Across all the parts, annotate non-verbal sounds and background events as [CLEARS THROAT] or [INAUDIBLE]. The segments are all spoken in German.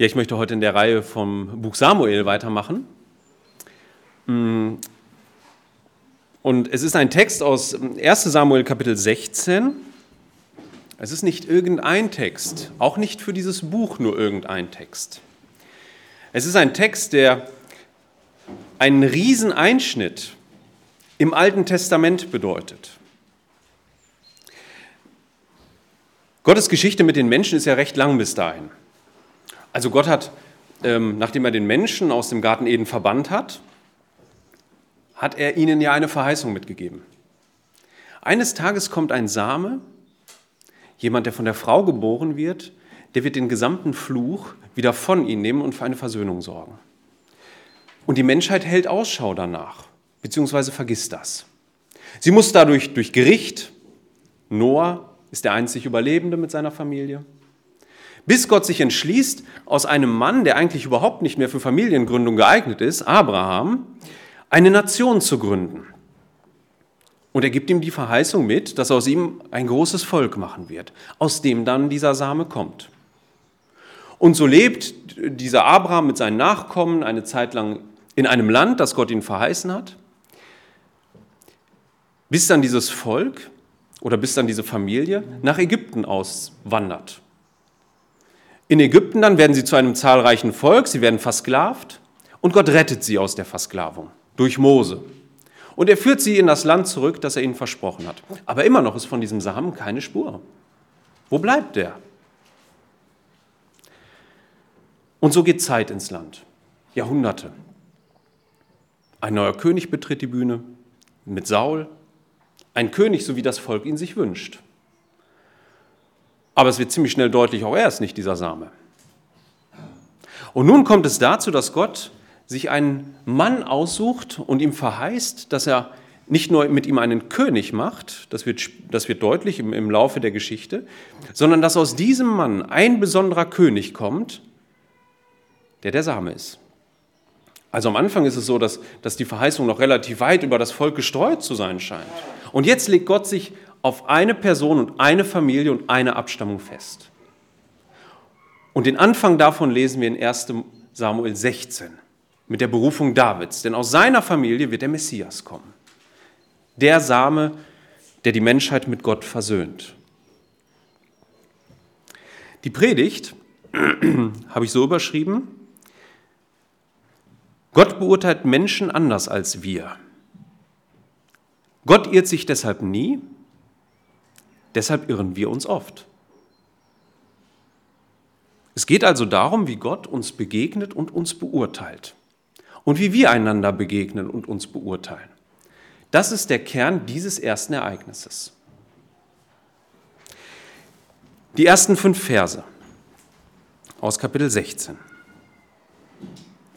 Ja, ich möchte heute in der Reihe vom Buch Samuel weitermachen. Mm. Und es ist ein Text aus 1 Samuel Kapitel 16. Es ist nicht irgendein Text, auch nicht für dieses Buch nur irgendein Text. Es ist ein Text, der einen Rieseneinschnitt im Alten Testament bedeutet. Gottes Geschichte mit den Menschen ist ja recht lang bis dahin. Also Gott hat, ähm, nachdem er den Menschen aus dem Garten Eden verbannt hat, hat er ihnen ja eine Verheißung mitgegeben. Eines Tages kommt ein Same, jemand, der von der Frau geboren wird, der wird den gesamten Fluch wieder von ihnen nehmen und für eine Versöhnung sorgen. Und die Menschheit hält Ausschau danach, beziehungsweise vergisst das. Sie muss dadurch durch Gericht, Noah ist der einzig Überlebende mit seiner Familie, bis Gott sich entschließt, aus einem Mann, der eigentlich überhaupt nicht mehr für Familiengründung geeignet ist, Abraham, eine Nation zu gründen. Und er gibt ihm die Verheißung mit, dass aus ihm ein großes Volk machen wird, aus dem dann dieser Same kommt. Und so lebt dieser Abraham mit seinen Nachkommen eine Zeit lang in einem Land, das Gott ihm verheißen hat, bis dann dieses Volk oder bis dann diese Familie nach Ägypten auswandert. In Ägypten dann werden sie zu einem zahlreichen Volk, sie werden versklavt und Gott rettet sie aus der Versklavung durch Mose. Und er führt sie in das Land zurück, das er ihnen versprochen hat. Aber immer noch ist von diesem Samen keine Spur. Wo bleibt der? Und so geht Zeit ins Land. Jahrhunderte. Ein neuer König betritt die Bühne mit Saul. Ein König, so wie das Volk ihn sich wünscht. Aber es wird ziemlich schnell deutlich, auch er ist nicht dieser Same. Und nun kommt es dazu, dass Gott sich einen Mann aussucht und ihm verheißt, dass er nicht nur mit ihm einen König macht, das wird, das wird deutlich im, im Laufe der Geschichte, sondern dass aus diesem Mann ein besonderer König kommt, der der Same ist. Also am Anfang ist es so, dass, dass die Verheißung noch relativ weit über das Volk gestreut zu sein scheint. Und jetzt legt Gott sich auf eine Person und eine Familie und eine Abstammung fest. Und den Anfang davon lesen wir in 1 Samuel 16 mit der Berufung Davids, denn aus seiner Familie wird der Messias kommen. Der Same, der die Menschheit mit Gott versöhnt. Die Predigt [CLEARS THROAT] habe ich so überschrieben, Gott beurteilt Menschen anders als wir. Gott irrt sich deshalb nie, Deshalb irren wir uns oft. Es geht also darum, wie Gott uns begegnet und uns beurteilt und wie wir einander begegnen und uns beurteilen. Das ist der Kern dieses ersten Ereignisses. Die ersten fünf Verse aus Kapitel 16.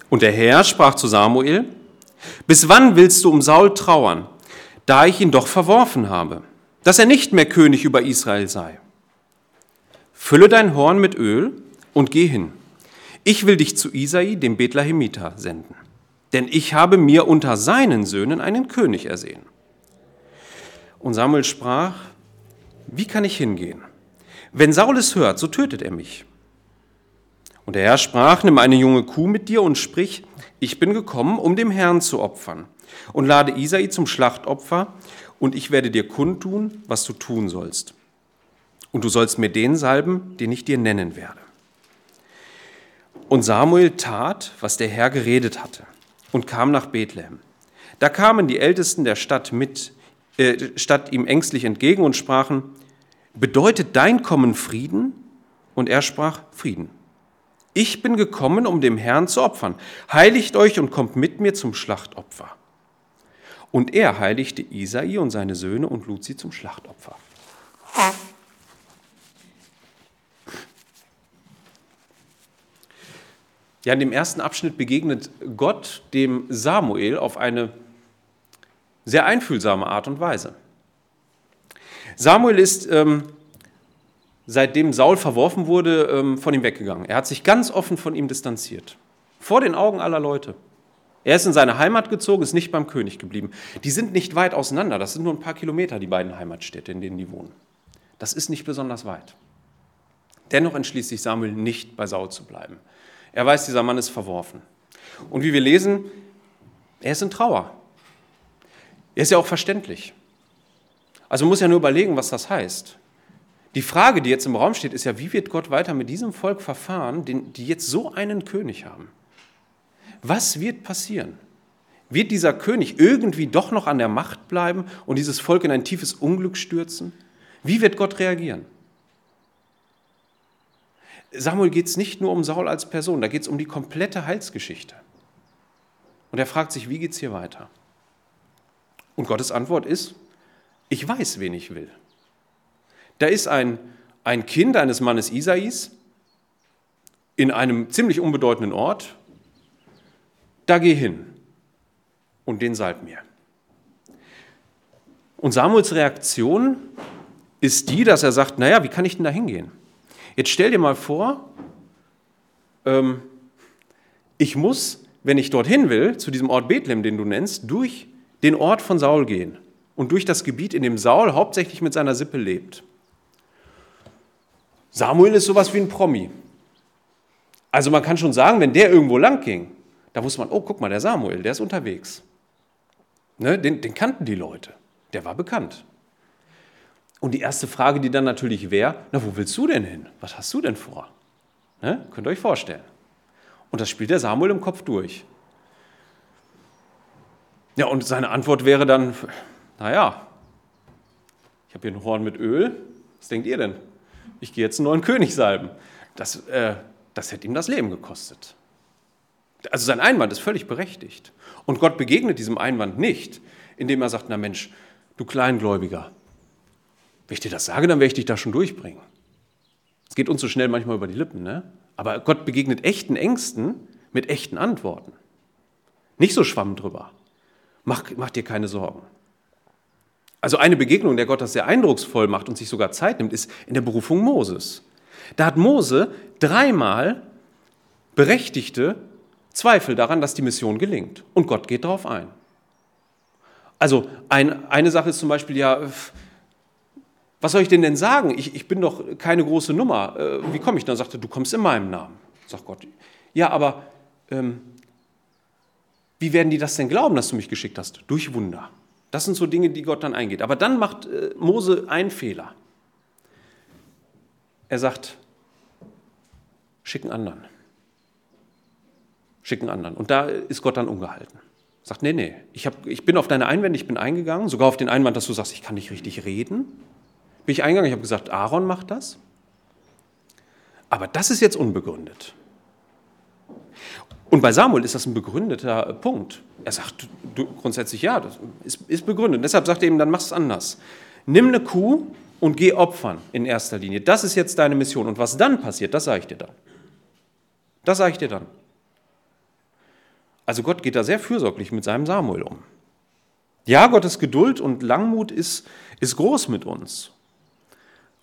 Und der Herr sprach zu Samuel, bis wann willst du um Saul trauern, da ich ihn doch verworfen habe? Dass er nicht mehr König über Israel sei. Fülle dein Horn mit Öl und geh hin. Ich will dich zu Isai, dem Bethlehemiter, senden, denn ich habe mir unter seinen Söhnen einen König ersehen. Und Samuel sprach, wie kann ich hingehen? Wenn Saul es hört, so tötet er mich. Und der Herr sprach, nimm eine junge Kuh mit dir und sprich, ich bin gekommen, um dem Herrn zu opfern. Und lade Isai zum Schlachtopfer und ich werde dir kundtun, was du tun sollst. Und du sollst mir den salben, den ich dir nennen werde. Und Samuel tat, was der Herr geredet hatte, und kam nach Bethlehem. Da kamen die Ältesten der Stadt mit, äh, Stadt ihm ängstlich entgegen und sprachen: Bedeutet dein Kommen Frieden? Und er sprach: Frieden. Ich bin gekommen, um dem Herrn zu opfern. Heiligt euch und kommt mit mir zum Schlachtopfer. Und er heiligte Isai und seine Söhne und lud sie zum Schlachtopfer. Ja, in dem ersten Abschnitt begegnet Gott dem Samuel auf eine sehr einfühlsame Art und Weise. Samuel ist, ähm, seitdem Saul verworfen wurde, ähm, von ihm weggegangen. Er hat sich ganz offen von ihm distanziert. Vor den Augen aller Leute. Er ist in seine Heimat gezogen, ist nicht beim König geblieben. Die sind nicht weit auseinander, das sind nur ein paar Kilometer, die beiden Heimatstädte, in denen die wohnen. Das ist nicht besonders weit. Dennoch entschließt sich Samuel nicht bei Saul zu bleiben. Er weiß, dieser Mann ist verworfen. Und wie wir lesen, er ist in Trauer. Er ist ja auch verständlich. Also man muss ja nur überlegen, was das heißt. Die Frage, die jetzt im Raum steht, ist ja, wie wird Gott weiter mit diesem Volk verfahren, die jetzt so einen König haben? Was wird passieren? Wird dieser König irgendwie doch noch an der Macht bleiben und dieses Volk in ein tiefes Unglück stürzen? Wie wird Gott reagieren? Samuel geht es nicht nur um Saul als Person, da geht es um die komplette Heilsgeschichte. Und er fragt sich, wie geht es hier weiter? Und Gottes Antwort ist, ich weiß, wen ich will. Da ist ein, ein Kind eines Mannes Isais in einem ziemlich unbedeutenden Ort. Da geh hin und den salb mir. Und Samuels Reaktion ist die, dass er sagt, naja, wie kann ich denn da hingehen? Jetzt stell dir mal vor, ähm, ich muss, wenn ich dorthin will, zu diesem Ort Bethlehem, den du nennst, durch den Ort von Saul gehen und durch das Gebiet, in dem Saul hauptsächlich mit seiner Sippe lebt. Samuel ist sowas wie ein Promi. Also man kann schon sagen, wenn der irgendwo lang ging, da wusste man, oh, guck mal, der Samuel, der ist unterwegs. Ne, den, den kannten die Leute. Der war bekannt. Und die erste Frage, die dann natürlich wäre, na, wo willst du denn hin? Was hast du denn vor? Ne? Könnt ihr euch vorstellen. Und das spielt der Samuel im Kopf durch. Ja, und seine Antwort wäre dann, naja, ich habe hier ein Horn mit Öl, was denkt ihr denn? Ich gehe jetzt einen neuen König salben. Das, äh, das hätte ihm das Leben gekostet. Also sein Einwand ist völlig berechtigt. Und Gott begegnet diesem Einwand nicht, indem er sagt, na Mensch, du Kleingläubiger, wenn ich dir das sage, dann werde ich dich da schon durchbringen. Es geht uns so schnell manchmal über die Lippen, ne? Aber Gott begegnet echten Ängsten mit echten Antworten. Nicht so schwamm drüber. Mach, mach dir keine Sorgen. Also eine Begegnung, der Gott das sehr eindrucksvoll macht und sich sogar Zeit nimmt, ist in der Berufung Moses. Da hat Mose dreimal berechtigte Zweifel daran, dass die Mission gelingt. Und Gott geht darauf ein. Also ein, eine Sache ist zum Beispiel ja, was soll ich denn denn sagen? Ich, ich bin doch keine große Nummer. Äh, wie komme ich? Dann sagte, du kommst in meinem Namen. Sagt Gott, ja, aber ähm, wie werden die das denn glauben, dass du mich geschickt hast? Durch Wunder. Das sind so Dinge, die Gott dann eingeht. Aber dann macht äh, Mose einen Fehler. Er sagt, schicken anderen. Schicken anderen. Und da ist Gott dann ungehalten. Sagt, nee, nee, ich, hab, ich bin auf deine Einwände, ich bin eingegangen, sogar auf den Einwand, dass du sagst, ich kann nicht richtig reden. Bin ich eingegangen, ich habe gesagt, Aaron macht das. Aber das ist jetzt unbegründet. Und bei Samuel ist das ein begründeter Punkt. Er sagt du, grundsätzlich ja, das ist, ist begründet. Und deshalb sagt er ihm, dann mach es anders. Nimm eine Kuh und geh opfern in erster Linie. Das ist jetzt deine Mission. Und was dann passiert, das sage ich dir dann. Das sage ich dir dann. Also Gott geht da sehr fürsorglich mit seinem Samuel um. Ja, Gottes Geduld und Langmut ist, ist groß mit uns.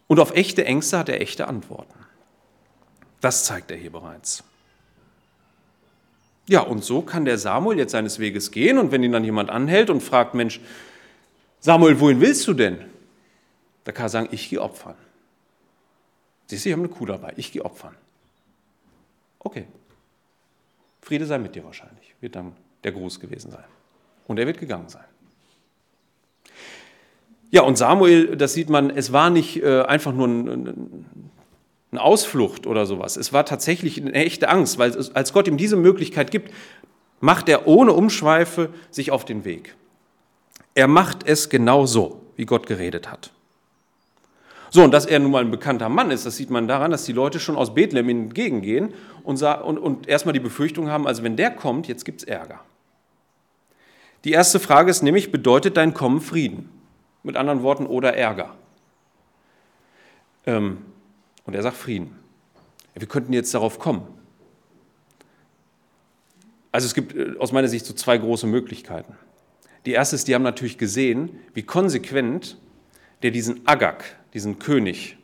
Und auf echte Ängste hat er echte Antworten. Das zeigt er hier bereits. Ja, und so kann der Samuel jetzt seines Weges gehen und wenn ihn dann jemand anhält und fragt, Mensch, Samuel, wohin willst du denn? Da kann er sagen, ich gehe opfern. Siehst du, ich habe eine Kuh dabei, ich gehe opfern. Okay. Friede sei mit dir wahrscheinlich, wird dann der Gruß gewesen sein. Und er wird gegangen sein. Ja, und Samuel, das sieht man, es war nicht äh, einfach nur ein, eine Ausflucht oder sowas. Es war tatsächlich eine echte Angst, weil als Gott ihm diese Möglichkeit gibt, macht er ohne Umschweife sich auf den Weg. Er macht es genau so, wie Gott geredet hat. So, und dass er nun mal ein bekannter Mann ist, das sieht man daran, dass die Leute schon aus Bethlehem entgegengehen und, und, und erstmal die Befürchtung haben, also wenn der kommt, jetzt gibt es Ärger. Die erste Frage ist nämlich, bedeutet dein Kommen Frieden? Mit anderen Worten, oder Ärger. Ähm, und er sagt Frieden. Wir könnten jetzt darauf kommen. Also es gibt äh, aus meiner Sicht so zwei große Möglichkeiten. Die erste ist, die haben natürlich gesehen, wie konsequent der diesen Agag, diesen König,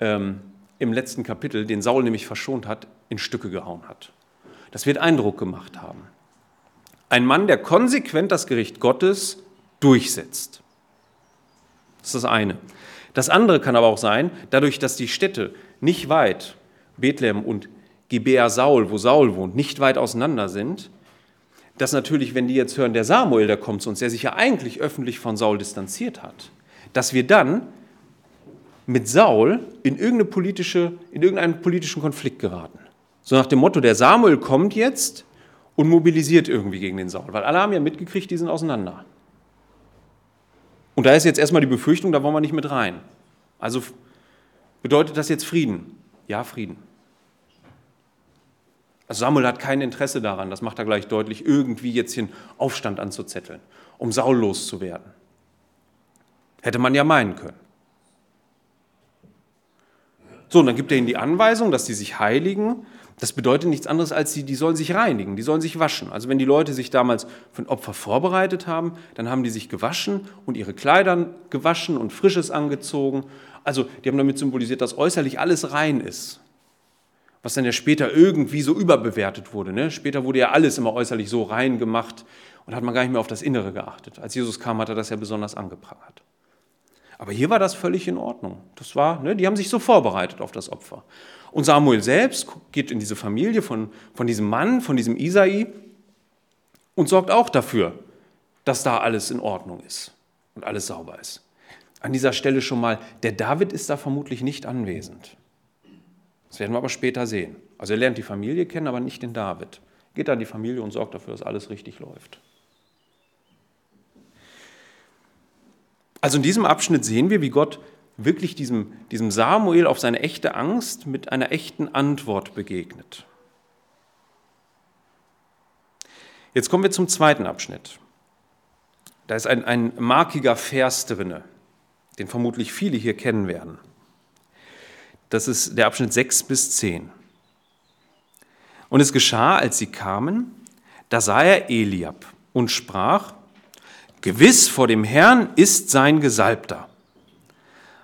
ähm, im letzten Kapitel, den Saul nämlich verschont hat, in Stücke gehauen hat. Das wird Eindruck gemacht haben. Ein Mann, der konsequent das Gericht Gottes durchsetzt. Das ist das eine. Das andere kann aber auch sein, dadurch, dass die Städte nicht weit, Bethlehem und Gibea Saul, wo Saul wohnt, nicht weit auseinander sind, dass natürlich, wenn die jetzt hören, der Samuel, der kommt zu uns, der sich ja eigentlich öffentlich von Saul distanziert hat, dass wir dann mit Saul in, irgendeine politische, in irgendeinen politischen Konflikt geraten. So nach dem Motto, der Samuel kommt jetzt und mobilisiert irgendwie gegen den Saul, weil alle haben ja mitgekriegt, die sind auseinander. Und da ist jetzt erstmal die Befürchtung, da wollen wir nicht mit rein. Also bedeutet das jetzt Frieden? Ja, Frieden. Also Samuel hat kein Interesse daran, das macht er gleich deutlich, irgendwie jetzt hier einen Aufstand anzuzetteln, um Saul loszuwerden. Hätte man ja meinen können. So, und dann gibt er ihnen die Anweisung, dass sie sich heiligen. Das bedeutet nichts anderes, als sie, die sollen sich reinigen, die sollen sich waschen. Also wenn die Leute sich damals für ein Opfer vorbereitet haben, dann haben die sich gewaschen und ihre Kleider gewaschen und Frisches angezogen. Also die haben damit symbolisiert, dass äußerlich alles rein ist was dann ja später irgendwie so überbewertet wurde. Ne? Später wurde ja alles immer äußerlich so rein gemacht und hat man gar nicht mehr auf das Innere geachtet. Als Jesus kam, hat er das ja besonders angeprangert. Aber hier war das völlig in Ordnung. Das war, ne, die haben sich so vorbereitet auf das Opfer. Und Samuel selbst geht in diese Familie von, von diesem Mann, von diesem Isai und sorgt auch dafür, dass da alles in Ordnung ist und alles sauber ist. An dieser Stelle schon mal, der David ist da vermutlich nicht anwesend. Das werden wir aber später sehen. Also er lernt die Familie kennen, aber nicht den David. Geht an die Familie und sorgt dafür, dass alles richtig läuft. Also in diesem Abschnitt sehen wir, wie Gott wirklich diesem, diesem Samuel auf seine echte Angst mit einer echten Antwort begegnet. Jetzt kommen wir zum zweiten Abschnitt. Da ist ein, ein markiger Vers drinne, den vermutlich viele hier kennen werden. Das ist der Abschnitt 6 bis 10. Und es geschah, als sie kamen, da sah er Eliab und sprach, Gewiss vor dem Herrn ist sein Gesalbter.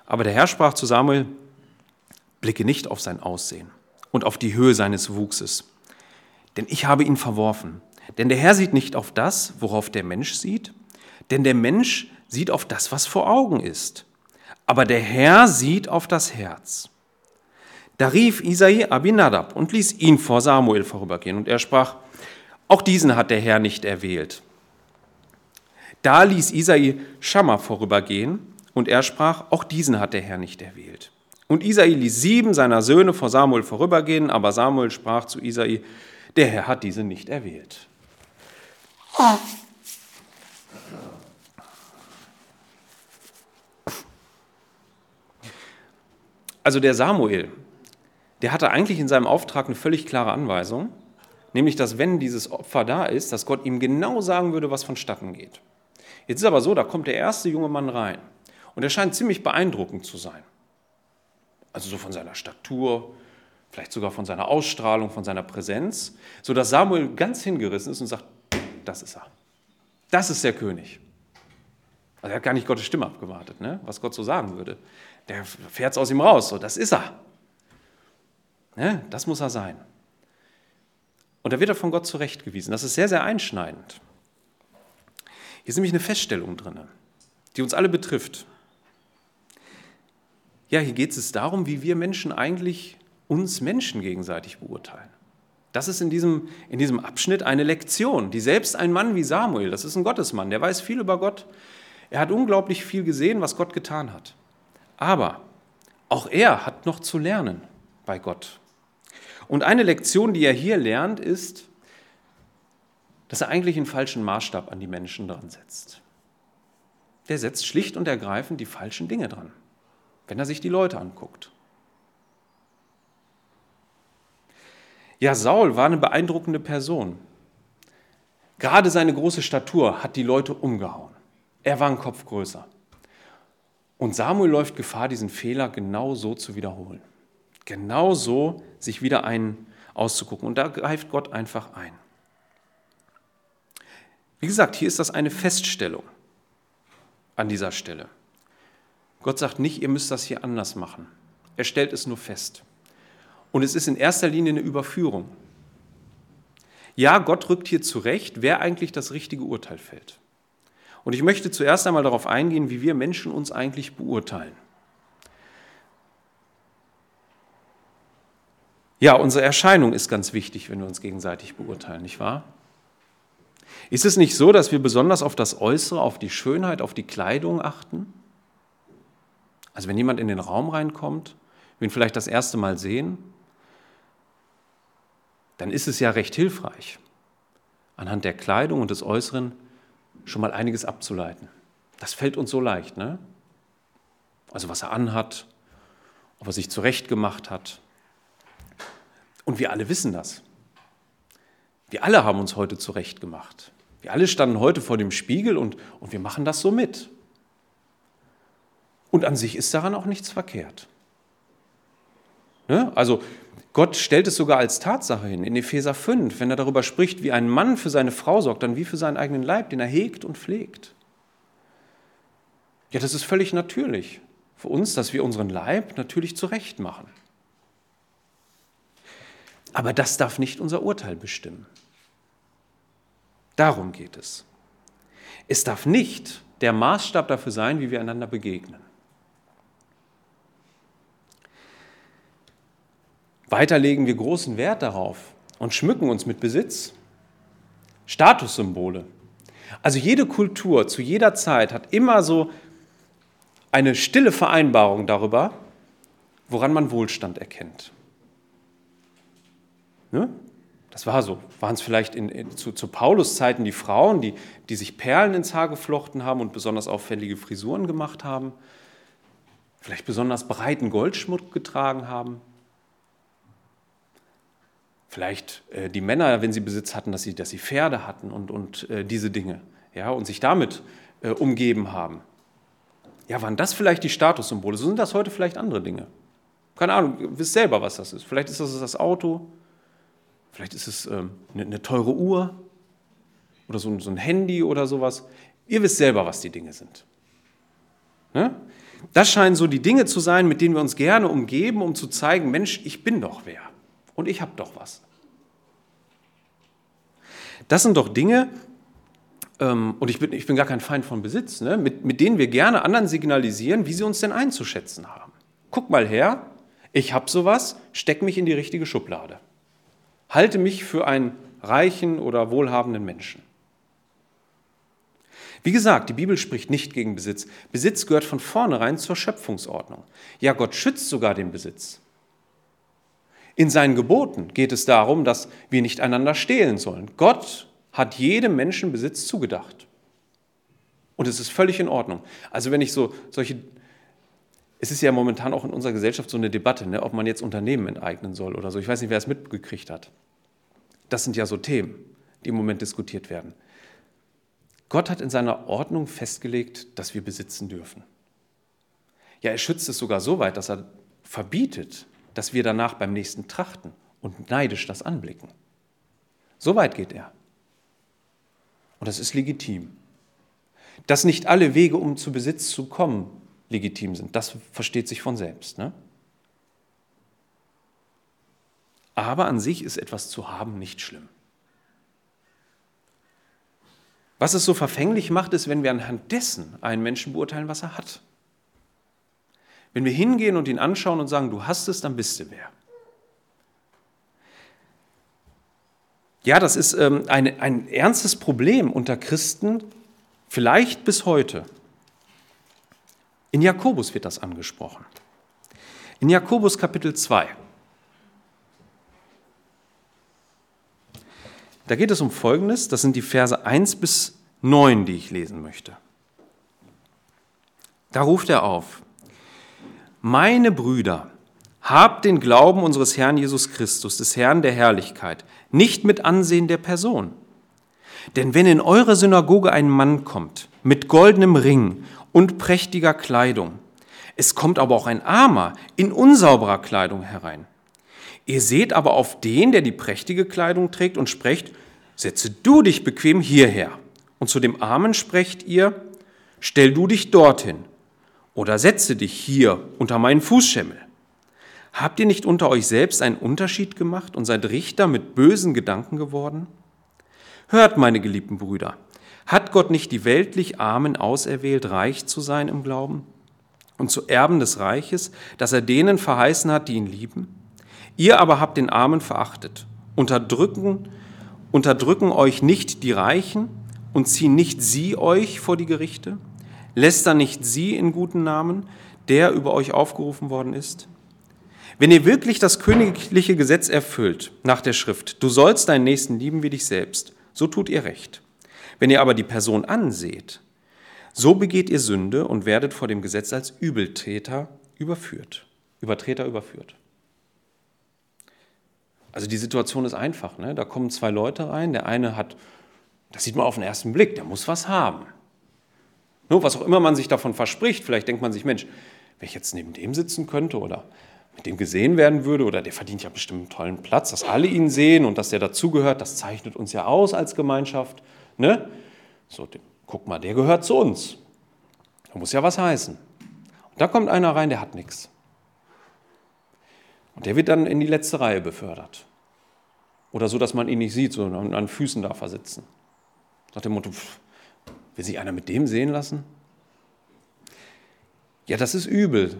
Aber der Herr sprach zu Samuel, blicke nicht auf sein Aussehen und auf die Höhe seines Wuchses, denn ich habe ihn verworfen. Denn der Herr sieht nicht auf das, worauf der Mensch sieht, denn der Mensch sieht auf das, was vor Augen ist. Aber der Herr sieht auf das Herz. Da rief Isai Abinadab und ließ ihn vor Samuel vorübergehen. Und er sprach, auch diesen hat der Herr nicht erwählt. Da ließ Isai Schammer vorübergehen und er sprach, auch diesen hat der Herr nicht erwählt. Und Isai ließ sieben seiner Söhne vor Samuel vorübergehen, aber Samuel sprach zu Isai, der Herr hat diese nicht erwählt. Also der Samuel, der hatte eigentlich in seinem Auftrag eine völlig klare Anweisung, nämlich dass wenn dieses Opfer da ist, dass Gott ihm genau sagen würde, was vonstatten geht. Jetzt ist aber so, da kommt der erste junge Mann rein und er scheint ziemlich beeindruckend zu sein. Also so von seiner Statur, vielleicht sogar von seiner Ausstrahlung, von seiner Präsenz, sodass Samuel ganz hingerissen ist und sagt, das ist er. Das ist der König. Also er hat gar nicht Gottes Stimme abgewartet, ne? was Gott so sagen würde. Der fährt es aus ihm raus, so, das ist er. Ne? Das muss er sein. Und da wird er von Gott zurechtgewiesen. Das ist sehr, sehr einschneidend. Hier ist nämlich eine Feststellung drin, die uns alle betrifft. Ja, hier geht es darum, wie wir Menschen eigentlich uns Menschen gegenseitig beurteilen. Das ist in diesem, in diesem Abschnitt eine Lektion, die selbst ein Mann wie Samuel, das ist ein Gottesmann, der weiß viel über Gott, er hat unglaublich viel gesehen, was Gott getan hat. Aber auch er hat noch zu lernen bei Gott. Und eine Lektion, die er hier lernt, ist, dass er eigentlich einen falschen Maßstab an die Menschen dran setzt. Der setzt schlicht und ergreifend die falschen Dinge dran, wenn er sich die Leute anguckt. Ja, Saul war eine beeindruckende Person. Gerade seine große Statur hat die Leute umgehauen. Er war ein Kopf größer. Und Samuel läuft Gefahr, diesen Fehler genau so zu wiederholen genau so sich wieder einen auszugucken. Und da greift Gott einfach ein. Wie gesagt, hier ist das eine Feststellung an dieser Stelle. Gott sagt nicht, ihr müsst das hier anders machen. Er stellt es nur fest. Und es ist in erster Linie eine Überführung. Ja, Gott rückt hier zurecht, wer eigentlich das richtige Urteil fällt. Und ich möchte zuerst einmal darauf eingehen, wie wir Menschen uns eigentlich beurteilen. Ja, unsere Erscheinung ist ganz wichtig, wenn wir uns gegenseitig beurteilen, nicht wahr? Ist es nicht so, dass wir besonders auf das Äußere, auf die Schönheit, auf die Kleidung achten? Also wenn jemand in den Raum reinkommt, wir ihn vielleicht das erste Mal sehen, dann ist es ja recht hilfreich, anhand der Kleidung und des Äußeren schon mal einiges abzuleiten. Das fällt uns so leicht, ne? Also was er anhat, ob er sich zurechtgemacht hat. Und wir alle wissen das. Wir alle haben uns heute zurechtgemacht. Wir alle standen heute vor dem Spiegel und, und wir machen das so mit. Und an sich ist daran auch nichts verkehrt. Ne? Also Gott stellt es sogar als Tatsache hin in Epheser 5, wenn er darüber spricht, wie ein Mann für seine Frau sorgt, dann wie für seinen eigenen Leib, den er hegt und pflegt. Ja, das ist völlig natürlich für uns, dass wir unseren Leib natürlich zurecht machen. Aber das darf nicht unser Urteil bestimmen. Darum geht es. Es darf nicht der Maßstab dafür sein, wie wir einander begegnen. Weiter legen wir großen Wert darauf und schmücken uns mit Besitz. Statussymbole. Also jede Kultur zu jeder Zeit hat immer so eine stille Vereinbarung darüber, woran man Wohlstand erkennt. Ne? Das war so. Waren es vielleicht in, in, zu, zu Paulus Zeiten die Frauen, die, die sich Perlen ins Haar geflochten haben und besonders auffällige Frisuren gemacht haben? Vielleicht besonders breiten Goldschmuck getragen haben? Vielleicht äh, die Männer, wenn sie Besitz hatten, dass sie, dass sie Pferde hatten und, und äh, diese Dinge ja, und sich damit äh, umgeben haben. Ja, waren das vielleicht die Statussymbole? So sind das heute vielleicht andere Dinge. Keine Ahnung, wisst selber, was das ist. Vielleicht ist das das Auto, Vielleicht ist es ähm, eine, eine, teure Uhr oder so, so, ein Handy oder sowas. Ihr wisst selber, was die Dinge sind. Ne? Das scheinen so die Dinge zu sein, mit denen wir uns gerne umgeben, um zu zeigen, Mensch, ich bin doch wer und ich habe doch was. Das sind doch Dinge, ähm, und ich bin, ich bin gar kein Feind von Besitz, ne? mit, mit denen wir gerne anderen signalisieren, wie sie uns denn einzuschätzen haben. Guck mal her, ich habe sowas, steck mich in die richtige Schublade halte mich für einen reichen oder wohlhabenden Menschen. Wie gesagt, die Bibel spricht nicht gegen Besitz. Besitz gehört von vornherein zur Schöpfungsordnung. Ja, Gott schützt sogar den Besitz. In seinen Geboten geht es darum, dass wir nicht einander stehlen sollen. Gott hat jedem Menschen Besitz zugedacht. Und es ist völlig in Ordnung. Also wenn ich so solche, es ist ja momentan auch in unserer Gesellschaft so eine Debatte, ne, ob man jetzt Unternehmen enteignen soll oder so. Ich weiß nicht, wer es mitgekriegt hat. Das sind ja so Themen, die im Moment diskutiert werden. Gott hat in seiner Ordnung festgelegt, dass wir besitzen dürfen. Ja, er schützt es sogar so weit, dass er verbietet, dass wir danach beim nächsten trachten und neidisch das anblicken. So weit geht er. Und das ist legitim. Dass nicht alle Wege, um zu Besitz zu kommen, legitim sind, das versteht sich von selbst. Ne? Aber an sich ist etwas zu haben nicht schlimm. Was es so verfänglich macht, ist, wenn wir anhand dessen einen Menschen beurteilen, was er hat. Wenn wir hingehen und ihn anschauen und sagen, du hast es, dann bist du wer. Ja, das ist ähm, ein, ein ernstes Problem unter Christen, vielleicht bis heute. In Jakobus wird das angesprochen. In Jakobus Kapitel 2. Da geht es um Folgendes, das sind die Verse 1 bis 9, die ich lesen möchte. Da ruft er auf, meine Brüder, habt den Glauben unseres Herrn Jesus Christus, des Herrn der Herrlichkeit, nicht mit Ansehen der Person. Denn wenn in eure Synagoge ein Mann kommt, mit goldenem Ring und prächtiger Kleidung, es kommt aber auch ein Armer in unsauberer Kleidung herein, Ihr seht aber auf den, der die prächtige Kleidung trägt und sprecht, setze du dich bequem hierher. Und zu dem Armen sprecht ihr, stell du dich dorthin oder setze dich hier unter meinen Fußschemmel. Habt ihr nicht unter euch selbst einen Unterschied gemacht und seid Richter mit bösen Gedanken geworden? Hört, meine geliebten Brüder, hat Gott nicht die weltlich Armen auserwählt, reich zu sein im Glauben und zu Erben des Reiches, das er denen verheißen hat, die ihn lieben? Ihr aber habt den Armen verachtet. Unterdrücken, unterdrücken euch nicht die Reichen und ziehen nicht sie euch vor die Gerichte? Lästern nicht sie in guten Namen, der über euch aufgerufen worden ist? Wenn ihr wirklich das königliche Gesetz erfüllt nach der Schrift, du sollst deinen Nächsten lieben wie dich selbst, so tut ihr recht. Wenn ihr aber die Person anseht, so begeht ihr Sünde und werdet vor dem Gesetz als Übeltäter überführt. Übertreter überführt. Also die Situation ist einfach. Ne? Da kommen zwei Leute rein. Der eine hat, das sieht man auf den ersten Blick, der muss was haben. Nur was auch immer man sich davon verspricht, vielleicht denkt man sich, Mensch, wenn ich jetzt neben dem sitzen könnte oder mit dem gesehen werden würde oder der verdient ja bestimmt einen tollen Platz, dass alle ihn sehen und dass der dazugehört, das zeichnet uns ja aus als Gemeinschaft. Ne? So, guck mal, der gehört zu uns. Da muss ja was heißen. Und da kommt einer rein, der hat nichts. Und der wird dann in die letzte Reihe befördert. Oder so, dass man ihn nicht sieht, sondern an Füßen darf er sitzen. Nach dem Motto, pff, will sich einer mit dem sehen lassen? Ja, das ist übel.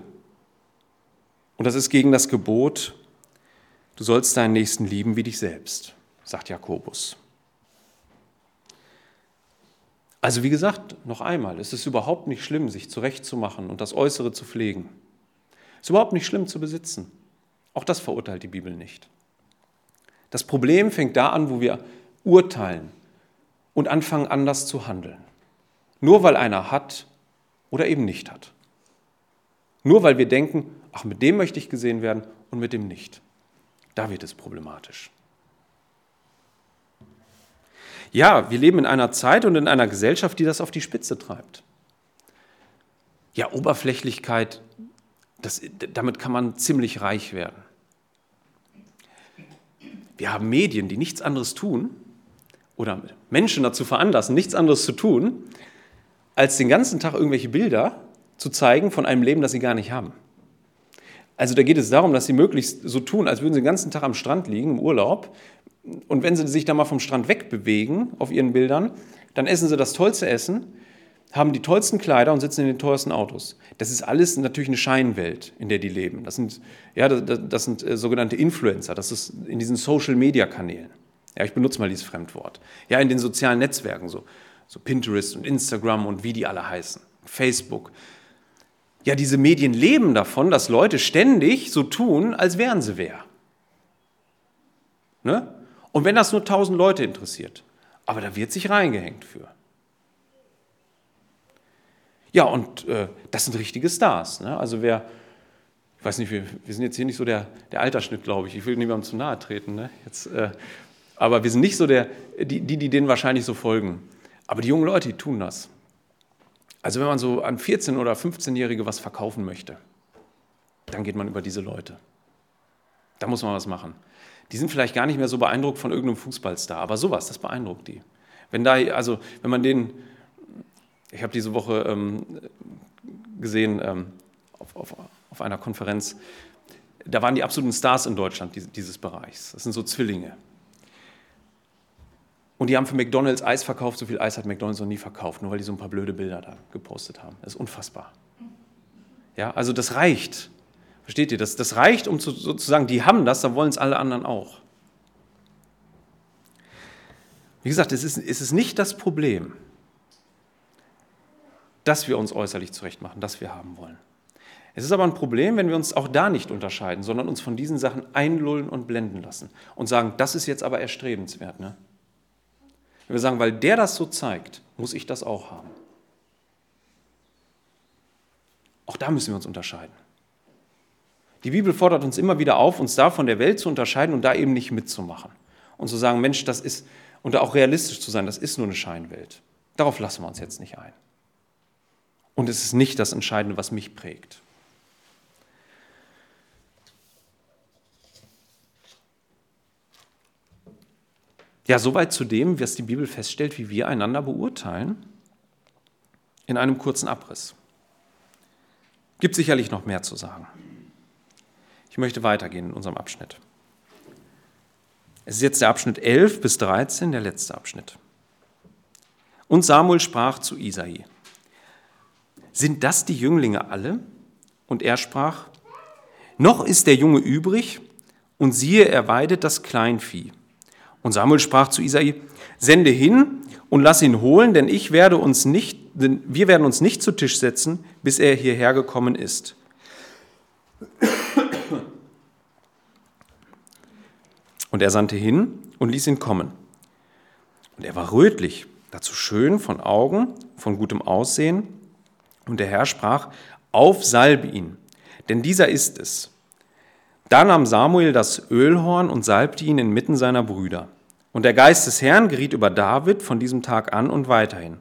Und das ist gegen das Gebot, du sollst deinen Nächsten lieben wie dich selbst, sagt Jakobus. Also wie gesagt, noch einmal, es ist überhaupt nicht schlimm, sich zurechtzumachen und das Äußere zu pflegen. Es ist überhaupt nicht schlimm zu besitzen. Auch das verurteilt die Bibel nicht. Das Problem fängt da an, wo wir urteilen und anfangen anders zu handeln. Nur weil einer hat oder eben nicht hat. Nur weil wir denken, ach, mit dem möchte ich gesehen werden und mit dem nicht. Da wird es problematisch. Ja, wir leben in einer Zeit und in einer Gesellschaft, die das auf die Spitze treibt. Ja, Oberflächlichkeit, das, damit kann man ziemlich reich werden. Wir haben Medien, die nichts anderes tun oder Menschen dazu veranlassen, nichts anderes zu tun, als den ganzen Tag irgendwelche Bilder zu zeigen von einem Leben, das sie gar nicht haben. Also da geht es darum, dass sie möglichst so tun, als würden sie den ganzen Tag am Strand liegen, im Urlaub, und wenn sie sich da mal vom Strand wegbewegen auf ihren Bildern, dann essen sie das tollste Essen, haben die tollsten Kleider und sitzen in den teuersten Autos. Das ist alles natürlich eine Scheinwelt, in der die leben. Das sind, ja, das, das sind äh, sogenannte Influencer, das ist in diesen Social-Media-Kanälen. Ja, ich benutze mal dieses Fremdwort. Ja, in den sozialen Netzwerken, so, so Pinterest und Instagram und wie die alle heißen, Facebook. Ja, diese Medien leben davon, dass Leute ständig so tun, als wären sie wer. Ne? Und wenn das nur tausend Leute interessiert, aber da wird sich reingehängt für. Ja, und äh, das sind richtige Stars. Ne? Also wer, ich weiß nicht, wir, wir, sind jetzt hier nicht so der, der Altersschnitt, glaube ich. Ich will niemandem zu nahe treten. Ne? Jetzt, äh, aber wir sind nicht so der, die, die, die denen wahrscheinlich so folgen. Aber die jungen Leute, die tun das. Also wenn man so an 14- oder 15-Jährige was verkaufen möchte, dann geht man über diese Leute. Da muss man was machen die sind vielleicht gar nicht mehr so beeindruckt von irgendeinem Fußballstar, aber sowas, das beeindruckt die. Wenn da, also, wenn man den, ich habe diese Woche ähm, gesehen ähm, auf, auf, auf, einer Konferenz, da waren die absoluten Stars in Deutschland dieses, Bereichs. Das sind so Zwillinge. Und die haben für McDonalds Eis verkauft, so viel Eis hat McDonalds noch nie verkauft, nur weil die so ein paar blöde Bilder da gepostet haben. Das ist unfassbar. Ja, also das reicht. Versteht ihr? Das, das reicht, um zu, sozusagen, die haben das, dann wollen es alle anderen auch. Wie gesagt, es ist, es ist nicht das Problem, dass wir uns äußerlich zurechtmachen, das wir haben wollen. Es ist aber ein Problem, wenn wir uns auch da nicht unterscheiden, sondern uns von diesen Sachen einlullen und blenden lassen und sagen, das ist jetzt aber erstrebenswert. Ne? Wenn wir sagen, weil der das so zeigt, muss ich das auch haben. Auch da müssen wir uns unterscheiden. Die Bibel fordert uns immer wieder auf, uns da von der Welt zu unterscheiden und da eben nicht mitzumachen. Und zu sagen, Mensch, das ist, und da auch realistisch zu sein, das ist nur eine Scheinwelt. Darauf lassen wir uns jetzt nicht ein. Und es ist nicht das Entscheidende, was mich prägt. Ja, soweit zu dem, was die Bibel feststellt, wie wir einander beurteilen, in einem kurzen Abriss. Gibt sicherlich noch mehr zu sagen. Ich möchte weitergehen in unserem Abschnitt. Es ist jetzt der Abschnitt 11 bis 13, der letzte Abschnitt. Und Samuel sprach zu Isai: Sind das die Jünglinge alle? Und er sprach: Noch ist der Junge übrig, und siehe, er weidet das Kleinvieh. Und Samuel sprach zu Isai, sende hin und lass ihn holen, denn ich werde uns nicht, denn wir werden uns nicht zu Tisch setzen, bis er hierher gekommen ist. Und er sandte hin und ließ ihn kommen. Und er war rötlich, dazu schön von Augen, von gutem Aussehen. Und der Herr sprach, aufsalbe ihn, denn dieser ist es. Da nahm Samuel das Ölhorn und salbte ihn inmitten seiner Brüder. Und der Geist des Herrn geriet über David von diesem Tag an und weiterhin.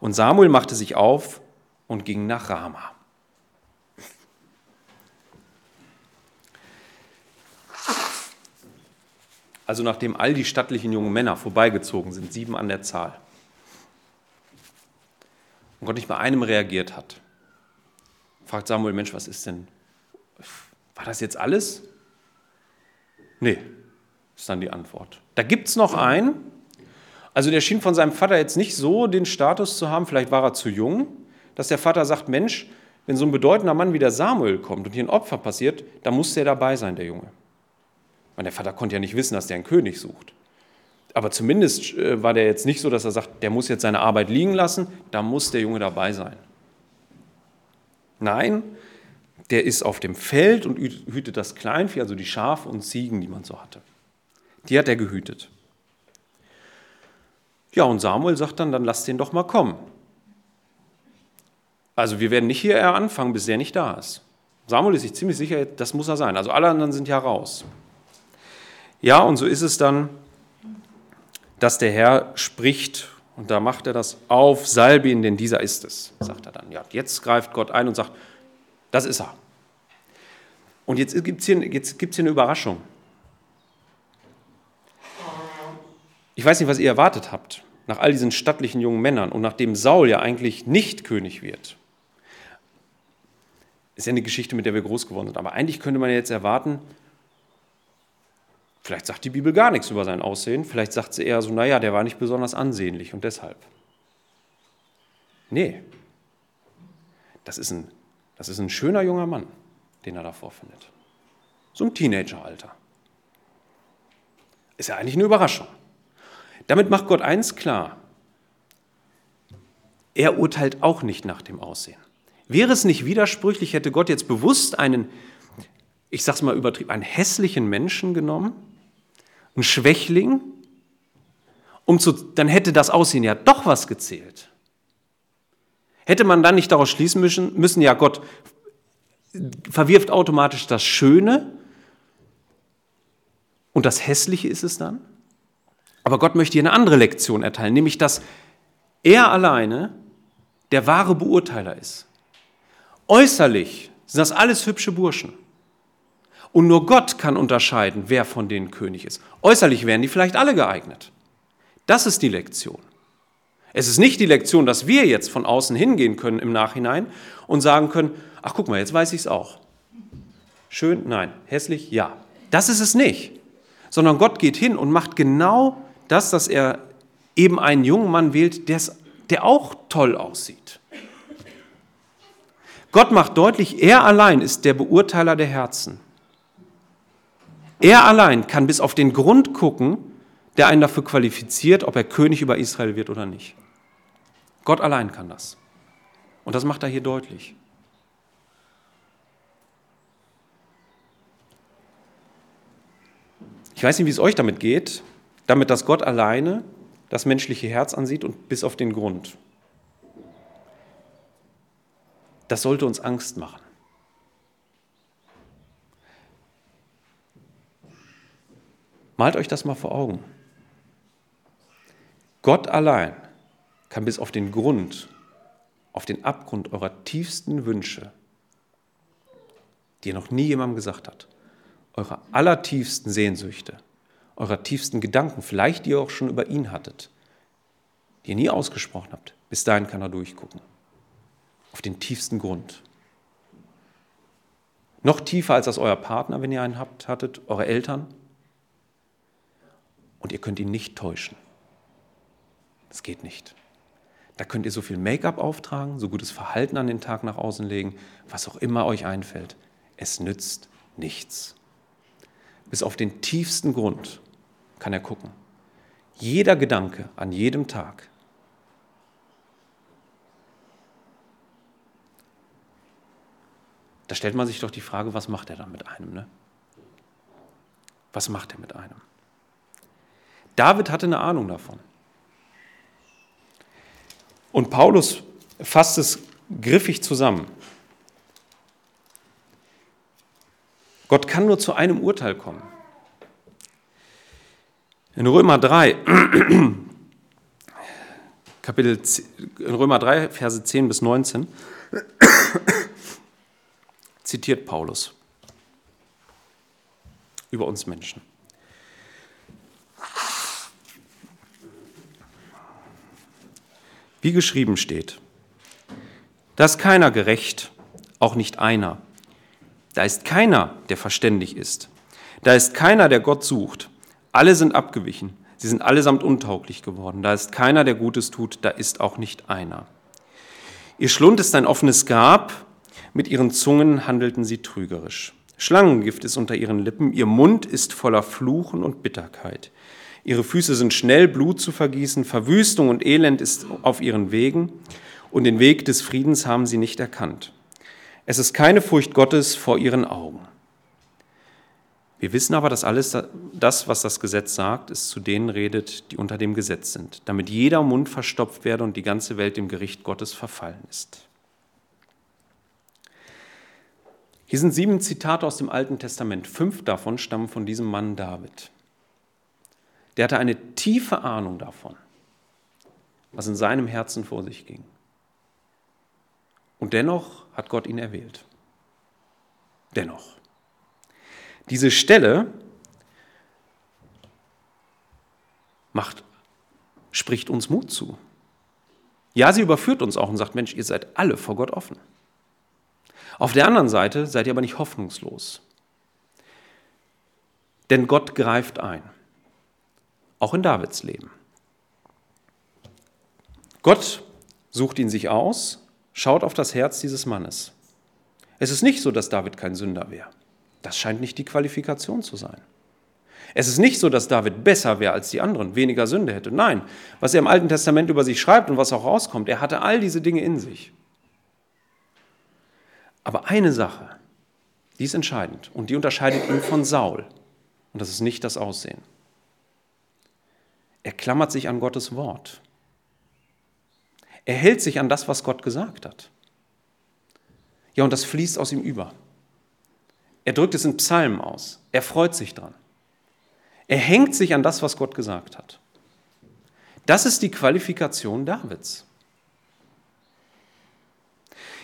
Und Samuel machte sich auf und ging nach Rama. Also nachdem all die stattlichen jungen Männer vorbeigezogen sind, sieben an der Zahl, und Gott nicht bei einem reagiert hat, fragt Samuel, Mensch, was ist denn? War das jetzt alles? Nee, ist dann die Antwort. Da gibt es noch einen. Also der schien von seinem Vater jetzt nicht so den Status zu haben, vielleicht war er zu jung, dass der Vater sagt, Mensch, wenn so ein bedeutender Mann wie der Samuel kommt und hier ein Opfer passiert, dann muss der dabei sein, der Junge. Und der Vater konnte ja nicht wissen, dass der einen König sucht. Aber zumindest äh, war der jetzt nicht so, dass er sagt, der muss jetzt seine Arbeit liegen lassen, da muss der Junge dabei sein. Nein, der ist auf dem Feld und hütet das Kleinvieh, also die Schafe und Ziegen, die man so hatte. Die hat er gehütet. Ja, und Samuel sagt dann, dann lass den doch mal kommen. Also wir werden nicht hier anfangen, bis er nicht da ist. Samuel ist sich ziemlich sicher, das muss er sein. Also alle anderen sind ja raus. Ja, und so ist es dann, dass der Herr spricht und da macht er das auf, salbe ihn, denn dieser ist es, sagt er dann. Ja, jetzt greift Gott ein und sagt, das ist er. Und jetzt gibt es hier, hier eine Überraschung. Ich weiß nicht, was ihr erwartet habt, nach all diesen stattlichen jungen Männern und nachdem Saul ja eigentlich nicht König wird. Ist ja eine Geschichte, mit der wir groß geworden sind. Aber eigentlich könnte man jetzt erwarten, Vielleicht sagt die Bibel gar nichts über sein Aussehen, vielleicht sagt sie eher so, naja, der war nicht besonders ansehnlich und deshalb. Nee, das ist ein, das ist ein schöner junger Mann, den er da vorfindet. So ein Teenageralter. Ist ja eigentlich eine Überraschung. Damit macht Gott eins klar. Er urteilt auch nicht nach dem Aussehen. Wäre es nicht widersprüchlich, hätte Gott jetzt bewusst einen, ich sag's mal übertrieben, einen hässlichen Menschen genommen ein Schwächling, um zu, dann hätte das Aussehen ja doch was gezählt. Hätte man dann nicht daraus schließen müssen, müssen ja Gott verwirft automatisch das Schöne und das Hässliche ist es dann. Aber Gott möchte hier eine andere Lektion erteilen, nämlich dass er alleine der wahre Beurteiler ist. Äußerlich sind das alles hübsche Burschen. Und nur Gott kann unterscheiden, wer von denen König ist. Äußerlich wären die vielleicht alle geeignet. Das ist die Lektion. Es ist nicht die Lektion, dass wir jetzt von außen hingehen können im Nachhinein und sagen können, ach guck mal, jetzt weiß ich es auch. Schön, nein. Hässlich, ja. Das ist es nicht. Sondern Gott geht hin und macht genau das, dass er eben einen jungen Mann wählt, der auch toll aussieht. Gott macht deutlich, er allein ist der Beurteiler der Herzen. Er allein kann bis auf den Grund gucken, der einen dafür qualifiziert, ob er König über Israel wird oder nicht. Gott allein kann das. Und das macht er hier deutlich. Ich weiß nicht, wie es euch damit geht, damit dass Gott alleine das menschliche Herz ansieht und bis auf den Grund. Das sollte uns Angst machen. Malt euch das mal vor Augen. Gott allein kann bis auf den Grund, auf den Abgrund eurer tiefsten Wünsche, die ihr noch nie jemandem gesagt habt, eurer allertiefsten Sehnsüchte, eurer tiefsten Gedanken, vielleicht die ihr auch schon über ihn hattet, die ihr nie ausgesprochen habt, bis dahin kann er durchgucken. Auf den tiefsten Grund. Noch tiefer als das euer Partner, wenn ihr einen habt, hattet, eure Eltern, und ihr könnt ihn nicht täuschen. Das geht nicht. Da könnt ihr so viel Make-up auftragen, so gutes Verhalten an den Tag nach außen legen, was auch immer euch einfällt. Es nützt nichts. bis auf den tiefsten Grund kann er gucken. Jeder Gedanke an jedem Tag. Da stellt man sich doch die Frage, was macht er dann mit einem? Ne? Was macht er mit einem? David hatte eine Ahnung davon. Und Paulus fasst es griffig zusammen. Gott kann nur zu einem Urteil kommen. In Römer 3, [CLEARS THROAT] Kapitel, in Römer 3, Verse 10 bis 19, zitiert Paulus über uns Menschen. Wie geschrieben steht, da ist keiner gerecht, auch nicht einer. Da ist keiner, der verständig ist. Da ist keiner, der Gott sucht. Alle sind abgewichen. Sie sind allesamt untauglich geworden. Da ist keiner, der Gutes tut. Da ist auch nicht einer. Ihr Schlund ist ein offenes Grab. Mit ihren Zungen handelten sie trügerisch. Schlangengift ist unter ihren Lippen. Ihr Mund ist voller Fluchen und Bitterkeit. Ihre Füße sind schnell, Blut zu vergießen. Verwüstung und Elend ist auf ihren Wegen. Und den Weg des Friedens haben sie nicht erkannt. Es ist keine Furcht Gottes vor ihren Augen. Wir wissen aber, dass alles das, was das Gesetz sagt, es zu denen redet, die unter dem Gesetz sind, damit jeder Mund verstopft werde und die ganze Welt dem Gericht Gottes verfallen ist. Hier sind sieben Zitate aus dem Alten Testament. Fünf davon stammen von diesem Mann David. Der hatte eine tiefe Ahnung davon, was in seinem Herzen vor sich ging. Und dennoch hat Gott ihn erwählt. Dennoch. Diese Stelle macht, spricht uns Mut zu. Ja, sie überführt uns auch und sagt, Mensch, ihr seid alle vor Gott offen. Auf der anderen Seite seid ihr aber nicht hoffnungslos. Denn Gott greift ein, auch in Davids Leben. Gott sucht ihn sich aus, schaut auf das Herz dieses Mannes. Es ist nicht so, dass David kein Sünder wäre. Das scheint nicht die Qualifikation zu sein. Es ist nicht so, dass David besser wäre als die anderen, weniger Sünde hätte. Nein, was er im Alten Testament über sich schreibt und was auch rauskommt, er hatte all diese Dinge in sich. Aber eine Sache, die ist entscheidend und die unterscheidet ihn von Saul. Und das ist nicht das Aussehen. Er klammert sich an Gottes Wort. Er hält sich an das, was Gott gesagt hat. Ja, und das fließt aus ihm über. Er drückt es in Psalmen aus. Er freut sich dran. Er hängt sich an das, was Gott gesagt hat. Das ist die Qualifikation Davids.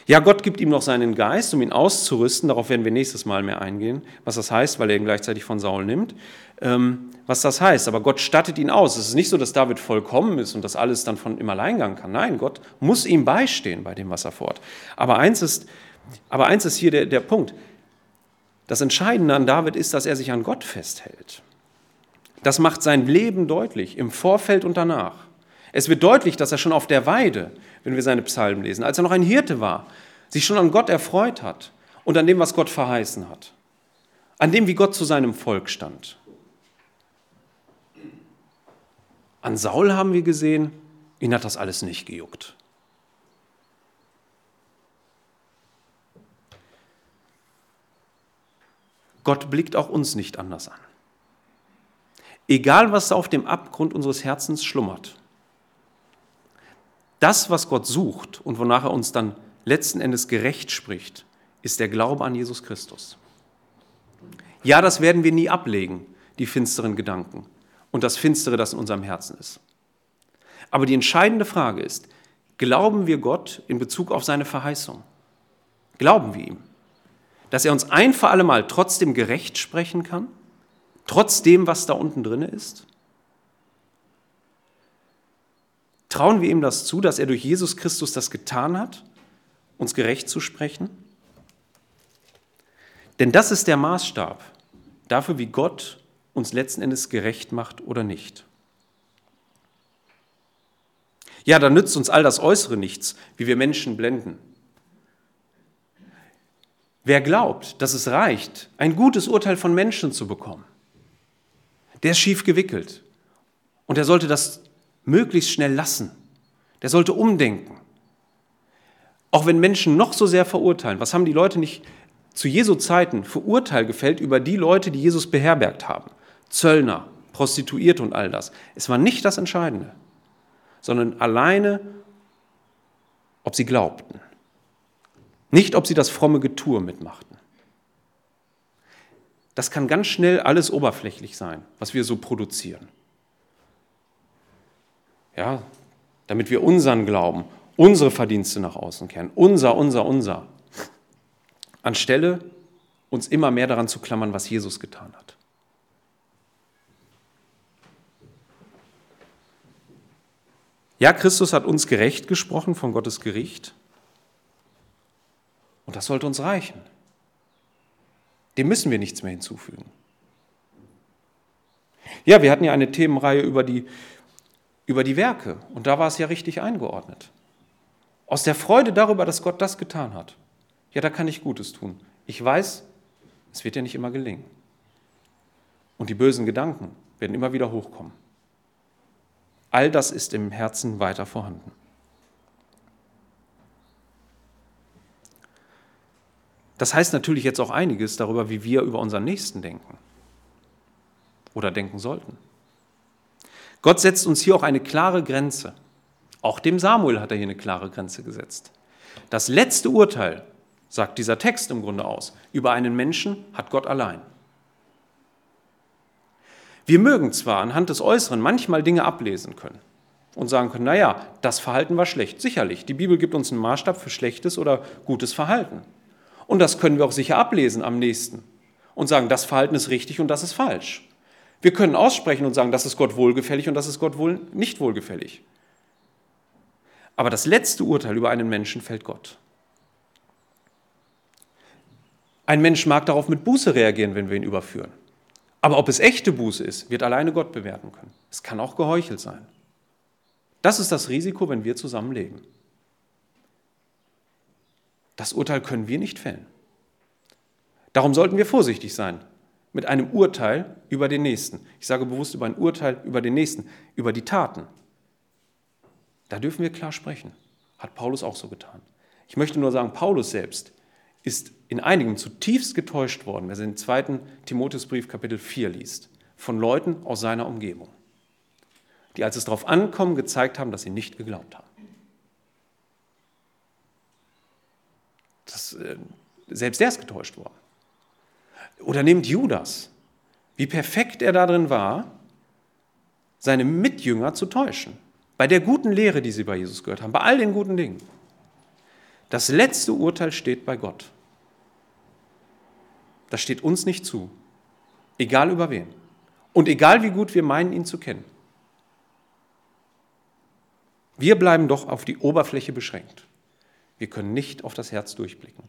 Ja, Gott gibt ihm noch seinen Geist, um ihn auszurüsten. Darauf werden wir nächstes Mal mehr eingehen, was das heißt, weil er ihn gleichzeitig von Saul nimmt. Ähm, was das heißt. Aber Gott stattet ihn aus. Es ist nicht so, dass David vollkommen ist und das alles dann von im Alleingang kann. Nein, Gott muss ihm beistehen bei dem, was er fort. Aber eins ist, aber eins ist hier der, der Punkt. Das Entscheidende an David ist, dass er sich an Gott festhält. Das macht sein Leben deutlich, im Vorfeld und danach. Es wird deutlich, dass er schon auf der Weide, wenn wir seine Psalmen lesen, als er noch ein Hirte war, sich schon an Gott erfreut hat und an dem, was Gott verheißen hat. An dem, wie Gott zu seinem Volk stand. An Saul haben wir gesehen, ihn hat das alles nicht gejuckt. Gott blickt auch uns nicht anders an. Egal, was da auf dem Abgrund unseres Herzens schlummert, das, was Gott sucht und wonach er uns dann letzten Endes gerecht spricht, ist der Glaube an Jesus Christus. Ja, das werden wir nie ablegen, die finsteren Gedanken und das Finstere, das in unserem Herzen ist. Aber die entscheidende Frage ist, glauben wir Gott in Bezug auf seine Verheißung? Glauben wir ihm? Dass er uns ein für alle Mal trotzdem gerecht sprechen kann? Trotz dem, was da unten drin ist? Trauen wir ihm das zu, dass er durch Jesus Christus das getan hat, uns gerecht zu sprechen? Denn das ist der Maßstab dafür, wie Gott uns letzten Endes gerecht macht oder nicht. Ja, dann nützt uns all das Äußere nichts, wie wir Menschen blenden. Wer glaubt, dass es reicht, ein gutes Urteil von Menschen zu bekommen, Der ist schief gewickelt. Und er sollte das möglichst schnell lassen. Der sollte umdenken. Auch wenn Menschen noch so sehr verurteilen, was haben die Leute nicht zu Jesu Zeiten für Urteil gefällt über die Leute, die Jesus beherbergt haben? Zöllner, Prostituierte und all das. Es war nicht das Entscheidende, sondern alleine, ob sie glaubten. Nicht, ob sie das fromme Getue mitmachten. Das kann ganz schnell alles oberflächlich sein, was wir so produzieren. Ja, damit wir unseren Glauben, unsere Verdienste nach außen kehren. Unser, unser, unser. Anstelle uns immer mehr daran zu klammern, was Jesus getan hat. Ja, Christus hat uns gerecht gesprochen von Gottes Gericht. Und das sollte uns reichen. Dem müssen wir nichts mehr hinzufügen. Ja, wir hatten ja eine Themenreihe über die, über die Werke und da war es ja richtig eingeordnet. Aus der Freude darüber, dass Gott das getan hat. Ja, da kann ich Gutes tun. Ich weiß, es wird ja nicht immer gelingen. Und die bösen Gedanken werden immer wieder hochkommen. All das ist im Herzen weiter vorhanden. Das heißt natürlich jetzt auch einiges darüber, wie wir über unseren Nächsten denken oder denken sollten. Gott setzt uns hier auch eine klare Grenze. Auch dem Samuel hat er hier eine klare Grenze gesetzt. Das letzte Urteil, sagt dieser Text im Grunde aus, über einen Menschen hat Gott allein. Wir mögen zwar anhand des Äußeren manchmal Dinge ablesen können und sagen können, naja, das Verhalten war schlecht. Sicherlich, die Bibel gibt uns einen Maßstab für schlechtes oder gutes Verhalten. Und das können wir auch sicher ablesen am nächsten und sagen, das Verhalten ist richtig und das ist falsch. Wir können aussprechen und sagen, das ist Gott wohlgefällig und das ist Gott wohl nicht wohlgefällig. Aber das letzte Urteil über einen Menschen fällt Gott. Ein Mensch mag darauf mit Buße reagieren, wenn wir ihn überführen. Aber ob es echte Buße ist, wird alleine Gott bewerten können. Es kann auch geheuchelt sein. Das ist das Risiko, wenn wir zusammenleben. Das Urteil können wir nicht fällen. Darum sollten wir vorsichtig sein mit einem Urteil über den Nächsten. Ich sage bewusst über ein Urteil über den Nächsten, über die Taten. Da dürfen wir klar sprechen. Hat Paulus auch so getan. Ich möchte nur sagen, Paulus selbst ist in einigen zutiefst getäuscht worden, wer den zweiten Timotheusbrief Kapitel 4 liest, von Leuten aus seiner Umgebung, die, als es darauf ankommt, gezeigt haben, dass sie nicht geglaubt haben. Das, äh, selbst der ist getäuscht worden. Oder nehmt Judas, wie perfekt er darin war, seine Mitjünger zu täuschen. Bei der guten Lehre, die sie bei Jesus gehört haben, bei all den guten Dingen. Das letzte Urteil steht bei Gott. Das steht uns nicht zu. Egal über wen. Und egal wie gut wir meinen, ihn zu kennen. Wir bleiben doch auf die Oberfläche beschränkt. Wir können nicht auf das Herz durchblicken.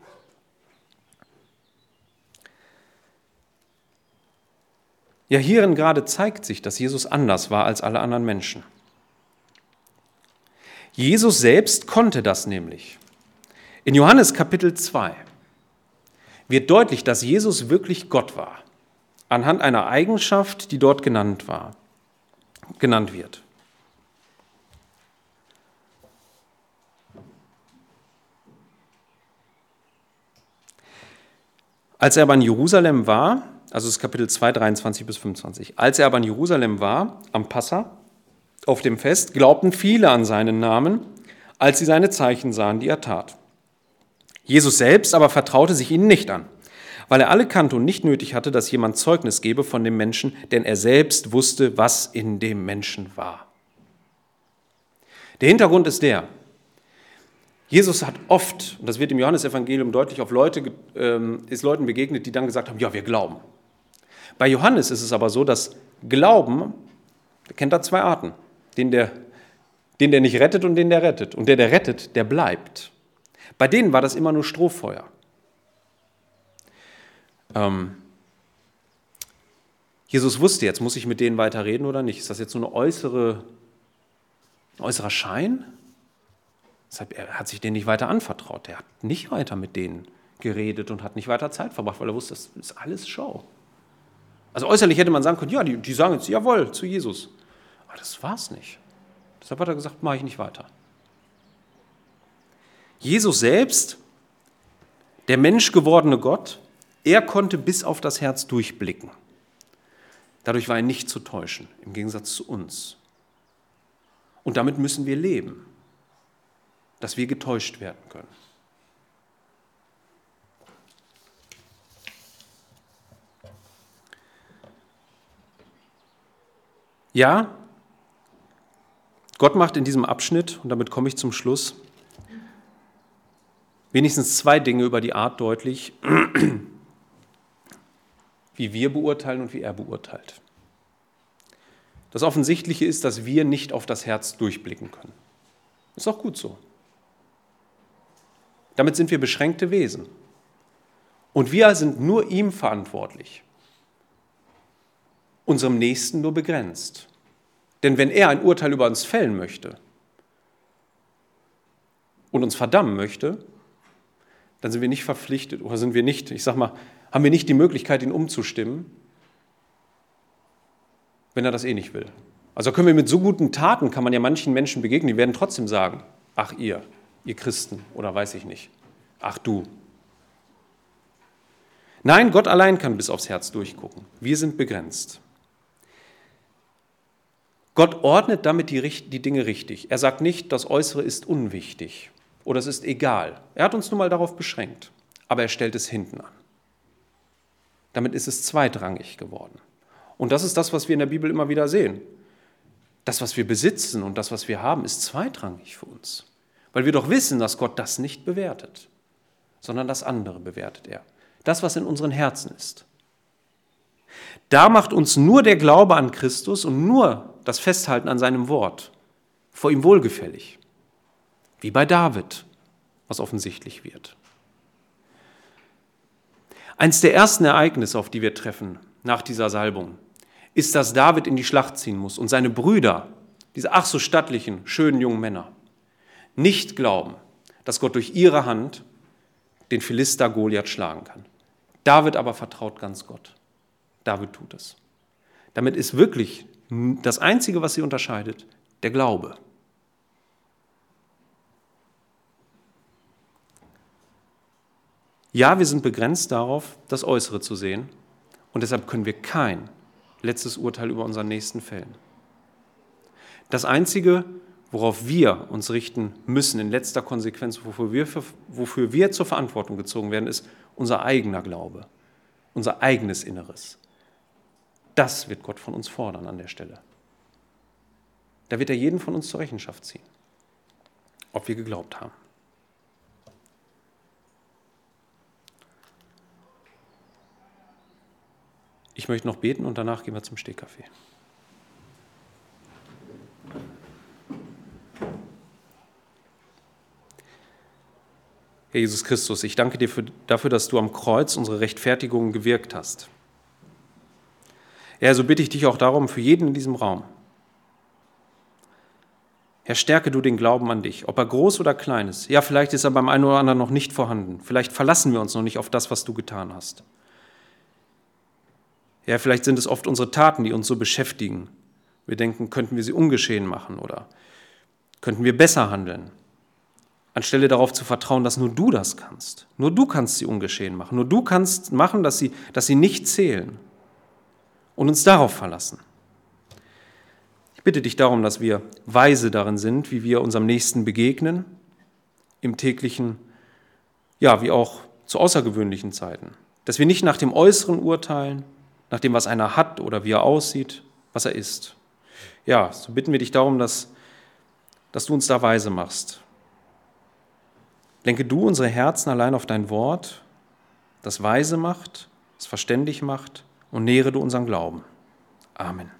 Ja, hierin gerade zeigt sich, dass Jesus anders war als alle anderen Menschen. Jesus selbst konnte das nämlich. In Johannes Kapitel 2 wird deutlich, dass Jesus wirklich Gott war, anhand einer Eigenschaft, die dort genannt war, genannt wird. Als er aber in Jerusalem war, also das ist Kapitel 2, 23 bis 25, als er aber in Jerusalem war, am Passa, auf dem Fest, glaubten viele an seinen Namen, als sie seine Zeichen sahen, die er tat. Jesus selbst aber vertraute sich ihnen nicht an, weil er alle kannte und nicht nötig hatte, dass jemand Zeugnis gebe von dem Menschen, denn er selbst wusste, was in dem Menschen war. Der Hintergrund ist der, Jesus hat oft, und das wird im Johannesevangelium deutlich, auf Leute, ähm, ist Leuten begegnet, die dann gesagt haben, ja, wir glauben. Bei Johannes ist es aber so, dass Glauben, der kennt da zwei Arten, den der, den der nicht rettet und den der rettet. Und der, der rettet, der bleibt. Bei denen war das immer nur Strohfeuer. Ähm, Jesus wusste jetzt, muss ich mit denen weiter reden oder nicht? Ist das jetzt nur eine äußere, ein äußerer Schein? Er hat sich denen nicht weiter anvertraut. Er hat nicht weiter mit denen geredet und hat nicht weiter Zeit verbracht, weil er wusste, das ist alles Show. Also äußerlich hätte man sagen können, ja, die, die sagen jetzt jawohl zu Jesus. Aber das war es nicht. Deshalb hat er gesagt, mache ich nicht weiter. Jesus selbst, der menschgewordene Gott, er konnte bis auf das Herz durchblicken. Dadurch war er nicht zu täuschen, im Gegensatz zu uns. Und damit müssen wir leben, dass wir getäuscht werden können. Ja, Gott macht in diesem Abschnitt, und damit komme ich zum Schluss, wenigstens zwei Dinge über die Art deutlich, [CLEARS THROAT] wie wir beurteilen und wie er beurteilt. Das Offensichtliche ist, dass wir nicht auf das Herz durchblicken können. Ist auch gut so. Damit sind wir beschränkte Wesen. Und wir sind nur ihm verantwortlich, unserem Nächsten nur begrenzt. Denn wenn er ein Urteil über uns fällen möchte und uns verdammen möchte, dann sind wir nicht verpflichtet oder sind wir nicht, ich sag mal, haben wir nicht die Möglichkeit, ihn umzustimmen, wenn er das eh nicht will. Also können wir mit so guten Taten, kann man ja manchen Menschen begegnen, die werden trotzdem sagen, ach ihr, ihr Christen oder weiß ich nicht, ach du. Nein, Gott allein kann bis aufs Herz durchgucken. Wir sind begrenzt. Gott ordnet damit die, die Dinge richtig. Er sagt nicht, das Äußere ist unwichtig oder es ist egal. Er hat uns nun mal darauf beschränkt, aber er stellt es hinten an. Damit ist es zweitrangig geworden. Und das ist das, was wir in der Bibel immer wieder sehen. Das, was wir besitzen und das, was wir haben, ist zweitrangig für uns. Weil wir doch wissen, dass Gott das nicht bewertet, sondern das andere bewertet er. Das, was in unseren Herzen ist. Da macht uns nur der Glaube an Christus und nur das Festhalten an seinem Wort vor ihm wohlgefällig. Wie bei David, was offensichtlich wird. Eins der ersten Ereignisse, auf die wir treffen nach dieser Salbung, ist, dass David in die Schlacht ziehen muss und seine Brüder, diese ach so stattlichen, schönen jungen Männer, nicht glauben, dass Gott durch ihre Hand den Philister Goliath schlagen kann. David aber vertraut ganz Gott. David tut es. Damit ist wirklich das Einzige, was sie unterscheidet, der Glaube. Ja, wir sind begrenzt darauf, das Äußere zu sehen und deshalb können wir kein letztes Urteil über unseren Nächsten fällen. Das Einzige, worauf wir uns richten müssen in letzter Konsequenz, wofür wir, wofür wir zur Verantwortung gezogen werden, ist unser eigener Glaube, unser eigenes Inneres. Das wird Gott von uns fordern an der Stelle. Da wird er jeden von uns zur Rechenschaft ziehen, ob wir geglaubt haben. Ich möchte noch beten und danach gehen wir zum Stehkaffee. Herr Jesus Christus, ich danke dir für, dafür, dass du am Kreuz unsere Rechtfertigung gewirkt hast. Herr, so bitte ich dich auch darum für jeden in diesem Raum. Herr, stärke du den Glauben an dich, ob er groß oder klein ist. Ja, vielleicht ist er beim einen oder anderen noch nicht vorhanden. Vielleicht verlassen wir uns noch nicht auf das, was du getan hast. Ja, vielleicht sind es oft unsere Taten, die uns so beschäftigen. Wir denken, könnten wir sie ungeschehen machen oder könnten wir besser handeln. Anstelle darauf zu vertrauen, dass nur du das kannst. Nur du kannst sie ungeschehen machen. Nur du kannst machen, dass sie, dass sie nicht zählen. Und uns darauf verlassen. Ich bitte dich darum, dass wir weise darin sind, wie wir unserem Nächsten begegnen, im täglichen, ja, wie auch zu außergewöhnlichen Zeiten. Dass wir nicht nach dem Äußeren urteilen, nach dem, was einer hat oder wie er aussieht, was er ist. Ja, so bitten wir dich darum, dass, dass du uns da weise machst. Lenke du unsere Herzen allein auf dein Wort, das weise macht, das verständig macht und nähere du unseren Glauben. Amen.